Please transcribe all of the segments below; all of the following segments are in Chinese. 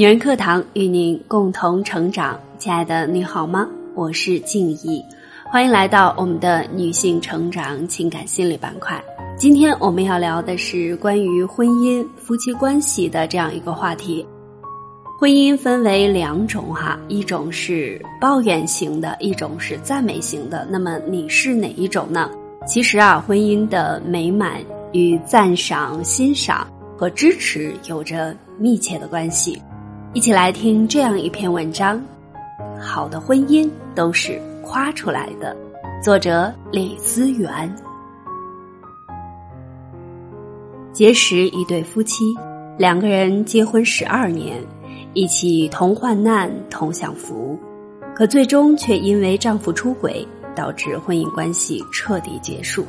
女人课堂与您共同成长，亲爱的你好吗？我是静怡，欢迎来到我们的女性成长情感心理板块。今天我们要聊的是关于婚姻、夫妻关系的这样一个话题。婚姻分为两种哈，一种是抱怨型的，一种是赞美型的。那么你是哪一种呢？其实啊，婚姻的美满与赞赏、欣赏和支持有着密切的关系。一起来听这样一篇文章：好的婚姻都是夸出来的。作者李思源。结识一对夫妻，两个人结婚十二年，一起同患难同享福，可最终却因为丈夫出轨，导致婚姻关系彻底结束。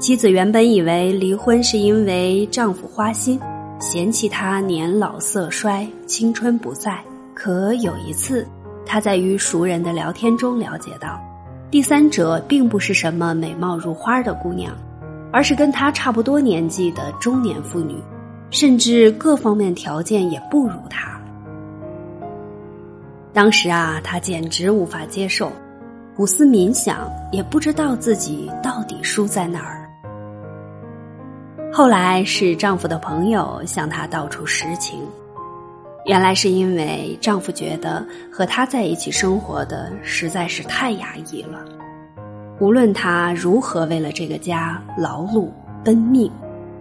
妻子原本以为离婚是因为丈夫花心。嫌弃他年老色衰、青春不在。可有一次，他在与熟人的聊天中了解到，第三者并不是什么美貌如花的姑娘，而是跟他差不多年纪的中年妇女，甚至各方面条件也不如他。当时啊，他简直无法接受，苦思冥想，也不知道自己到底输在哪儿。后来是丈夫的朋友向她道出实情，原来是因为丈夫觉得和她在一起生活的实在是太压抑了，无论她如何为了这个家劳碌奔命，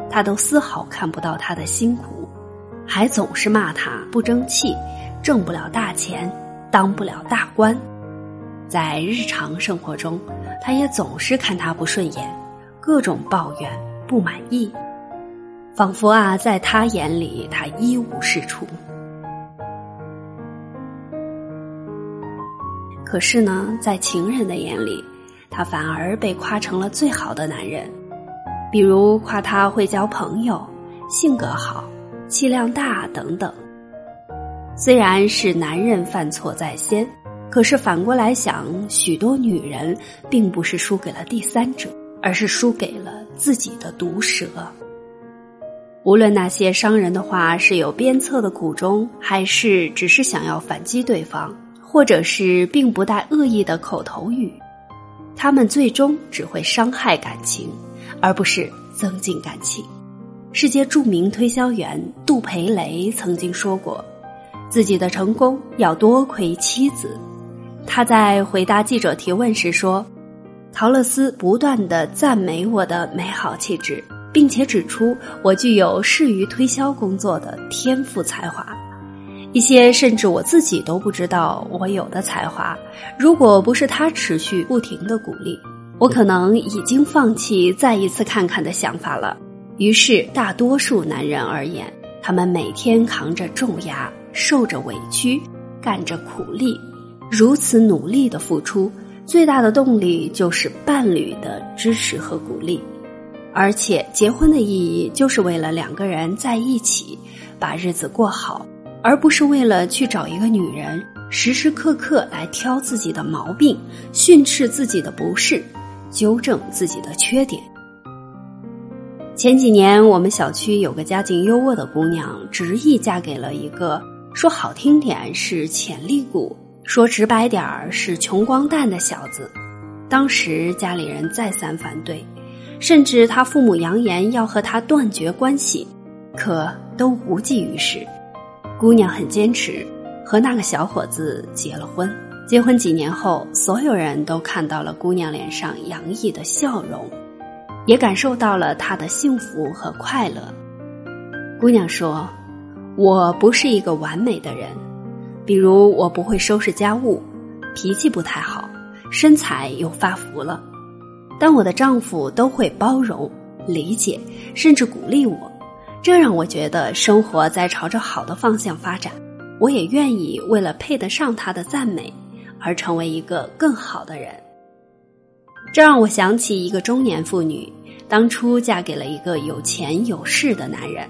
他都丝毫看不到她的辛苦，还总是骂她不争气，挣不了大钱，当不了大官。在日常生活中，他也总是看她不顺眼，各种抱怨不满意。仿佛啊，在他眼里，他一无是处。可是呢，在情人的眼里，他反而被夸成了最好的男人。比如夸他会交朋友、性格好、气量大等等。虽然是男人犯错在先，可是反过来想，许多女人并不是输给了第三者，而是输给了自己的毒舌。无论那些伤人的话是有鞭策的苦衷，还是只是想要反击对方，或者是并不带恶意的口头语，他们最终只会伤害感情，而不是增进感情。世界著名推销员杜培雷曾经说过，自己的成功要多亏妻子。他在回答记者提问时说：“陶乐斯不断的赞美我的美好气质。”并且指出我具有适于推销工作的天赋才华，一些甚至我自己都不知道我有的才华。如果不是他持续不停的鼓励，我可能已经放弃再一次看看的想法了。于是，大多数男人而言，他们每天扛着重压，受着委屈，干着苦力，如此努力的付出，最大的动力就是伴侣的支持和鼓励。而且，结婚的意义就是为了两个人在一起，把日子过好，而不是为了去找一个女人，时时刻刻来挑自己的毛病，训斥自己的不是，纠正自己的缺点。前几年，我们小区有个家境优渥的姑娘，执意嫁给了一个说好听点是潜力股，说直白点儿是穷光蛋的小子。当时家里人再三反对。甚至他父母扬言要和他断绝关系，可都无济于事。姑娘很坚持，和那个小伙子结了婚。结婚几年后，所有人都看到了姑娘脸上洋溢的笑容，也感受到了她的幸福和快乐。姑娘说：“我不是一个完美的人，比如我不会收拾家务，脾气不太好，身材又发福了。”但我的丈夫都会包容、理解，甚至鼓励我，这让我觉得生活在朝着好的方向发展。我也愿意为了配得上他的赞美，而成为一个更好的人。这让我想起一个中年妇女，当初嫁给了一个有钱有势的男人，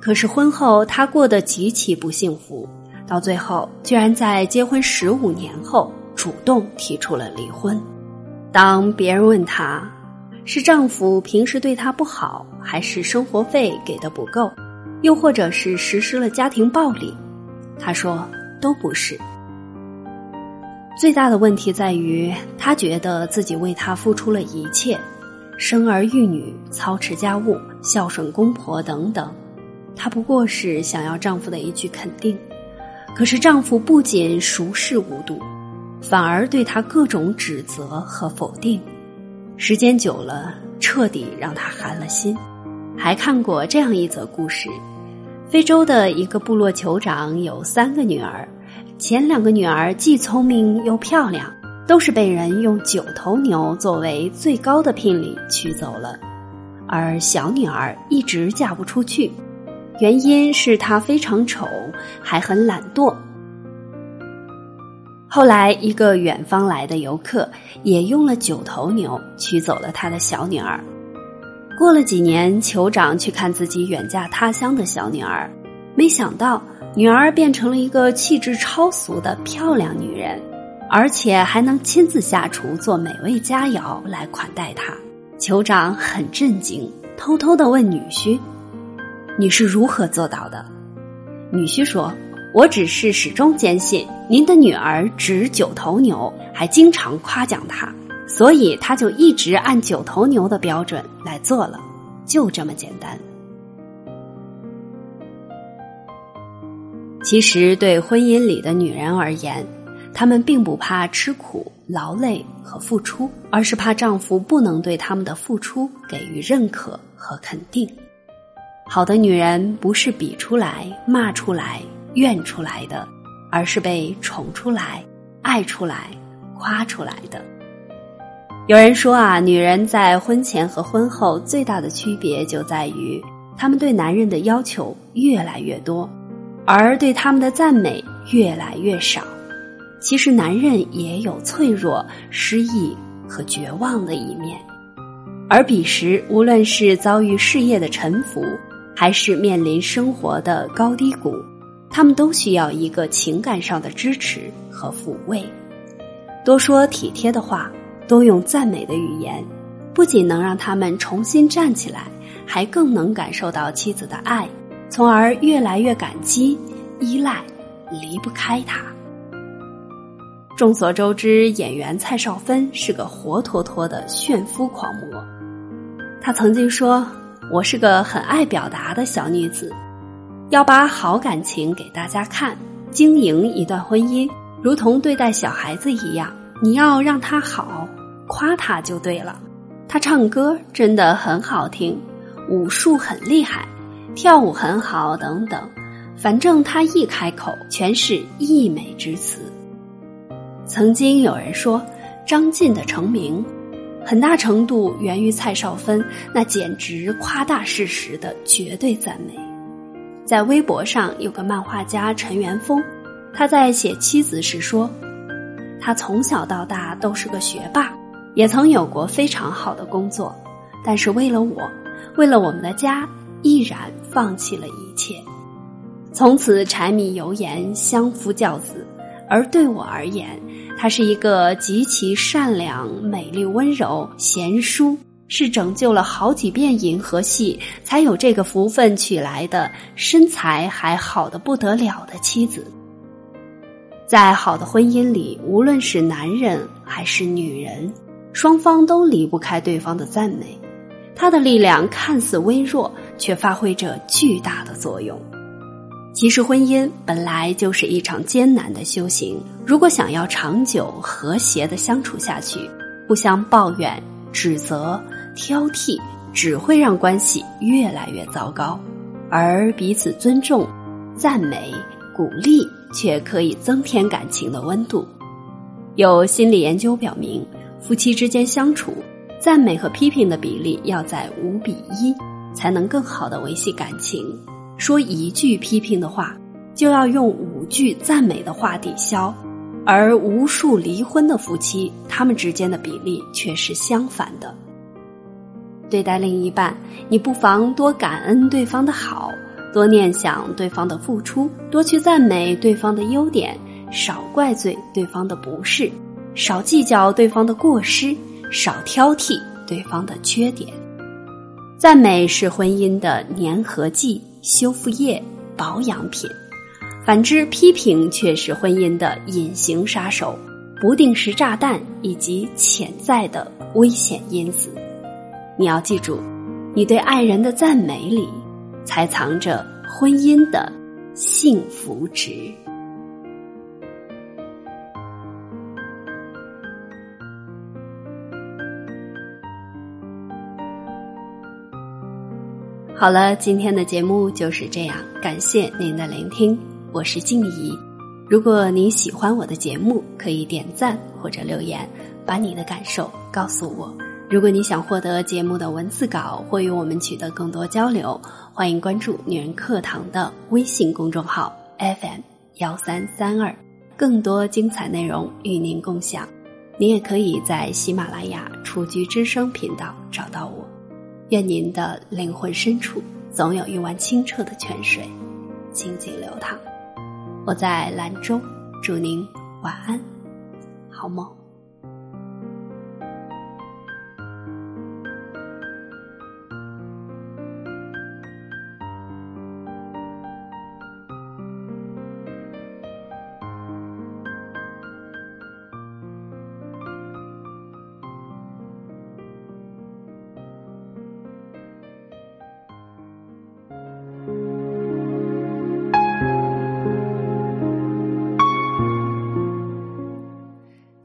可是婚后她过得极其不幸福，到最后居然在结婚十五年后主动提出了离婚。当别人问她，是丈夫平时对她不好，还是生活费给的不够，又或者是实施了家庭暴力，他说都不是。最大的问题在于，他觉得自己为他付出了一切，生儿育女、操持家务、孝顺公婆等等，他不过是想要丈夫的一句肯定。可是丈夫不仅熟视无睹，反而对她各种指责和否定，时间久了，彻底让她寒了心。还看过这样一则故事：非洲的一个部落酋长有三个女儿。前两个女儿既聪明又漂亮，都是被人用九头牛作为最高的聘礼娶走了，而小女儿一直嫁不出去，原因是他非常丑，还很懒惰。后来，一个远方来的游客也用了九头牛娶走了他的小女儿。过了几年，酋长去看自己远嫁他乡的小女儿，没想到。女儿变成了一个气质超俗的漂亮女人，而且还能亲自下厨做美味佳肴来款待他。酋长很震惊，偷偷的问女婿：“你是如何做到的？”女婿说：“我只是始终坚信您的女儿值九头牛，还经常夸奖她，所以他就一直按九头牛的标准来做了，就这么简单。”其实，对婚姻里的女人而言，她们并不怕吃苦、劳累和付出，而是怕丈夫不能对他们的付出给予认可和肯定。好的女人不是比出来、骂出来、怨出来的，而是被宠出来、爱出来、夸出来的。有人说啊，女人在婚前和婚后最大的区别就在于，她们对男人的要求越来越多。而对他们的赞美越来越少。其实，男人也有脆弱、失意和绝望的一面。而彼时，无论是遭遇事业的沉浮，还是面临生活的高低谷，他们都需要一个情感上的支持和抚慰。多说体贴的话，多用赞美的语言，不仅能让他们重新站起来，还更能感受到妻子的爱。从而越来越感激、依赖、离不开他。众所周知，演员蔡少芬是个活脱脱的炫夫狂魔。她曾经说：“我是个很爱表达的小女子，要把好感情给大家看。经营一段婚姻，如同对待小孩子一样，你要让他好，夸他就对了。他唱歌真的很好听，武术很厉害。”跳舞很好，等等，反正他一开口全是溢美之词。曾经有人说，张晋的成名，很大程度源于蔡少芬那简直夸大事实的绝对赞美。在微博上有个漫画家陈元峰，他在写妻子时说，他从小到大都是个学霸，也曾有过非常好的工作，但是为了我，为了我们的家。毅然放弃了一切，从此柴米油盐相夫教子。而对我而言，她是一个极其善良、美丽、温柔、贤淑，是拯救了好几遍银河系才有这个福分娶来的，身材还好的不得了的妻子。在好的婚姻里，无论是男人还是女人，双方都离不开对方的赞美。他的力量看似微弱。却发挥着巨大的作用。其实，婚姻本来就是一场艰难的修行。如果想要长久和谐的相处下去，互相抱怨、指责、挑剔，只会让关系越来越糟糕；而彼此尊重、赞美、鼓励，却可以增添感情的温度。有心理研究表明，夫妻之间相处，赞美和批评的比例要在五比一。才能更好的维系感情。说一句批评的话，就要用五句赞美的话抵消。而无数离婚的夫妻，他们之间的比例却是相反的。对待另一半，你不妨多感恩对方的好，多念想对方的付出，多去赞美对方的优点，少怪罪对方的不是，少计较对方的过失，少挑剔对方的缺点。赞美是婚姻的粘合剂、修复液、保养品，反之，批评却是婚姻的隐形杀手、不定时炸弹以及潜在的危险因子。你要记住，你对爱人的赞美里，才藏着婚姻的幸福值。好了，今天的节目就是这样，感谢您的聆听，我是静怡。如果您喜欢我的节目，可以点赞或者留言，把你的感受告诉我。如果你想获得节目的文字稿或与我们取得更多交流，欢迎关注“女人课堂”的微信公众号 FM 幺三三二，更多精彩内容与您共享。你也可以在喜马拉雅“雏菊之声”频道找到我。愿您的灵魂深处总有一碗清澈的泉水，静静流淌。我在兰州，祝您晚安，好梦。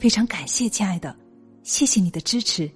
非常感谢，亲爱的，谢谢你的支持。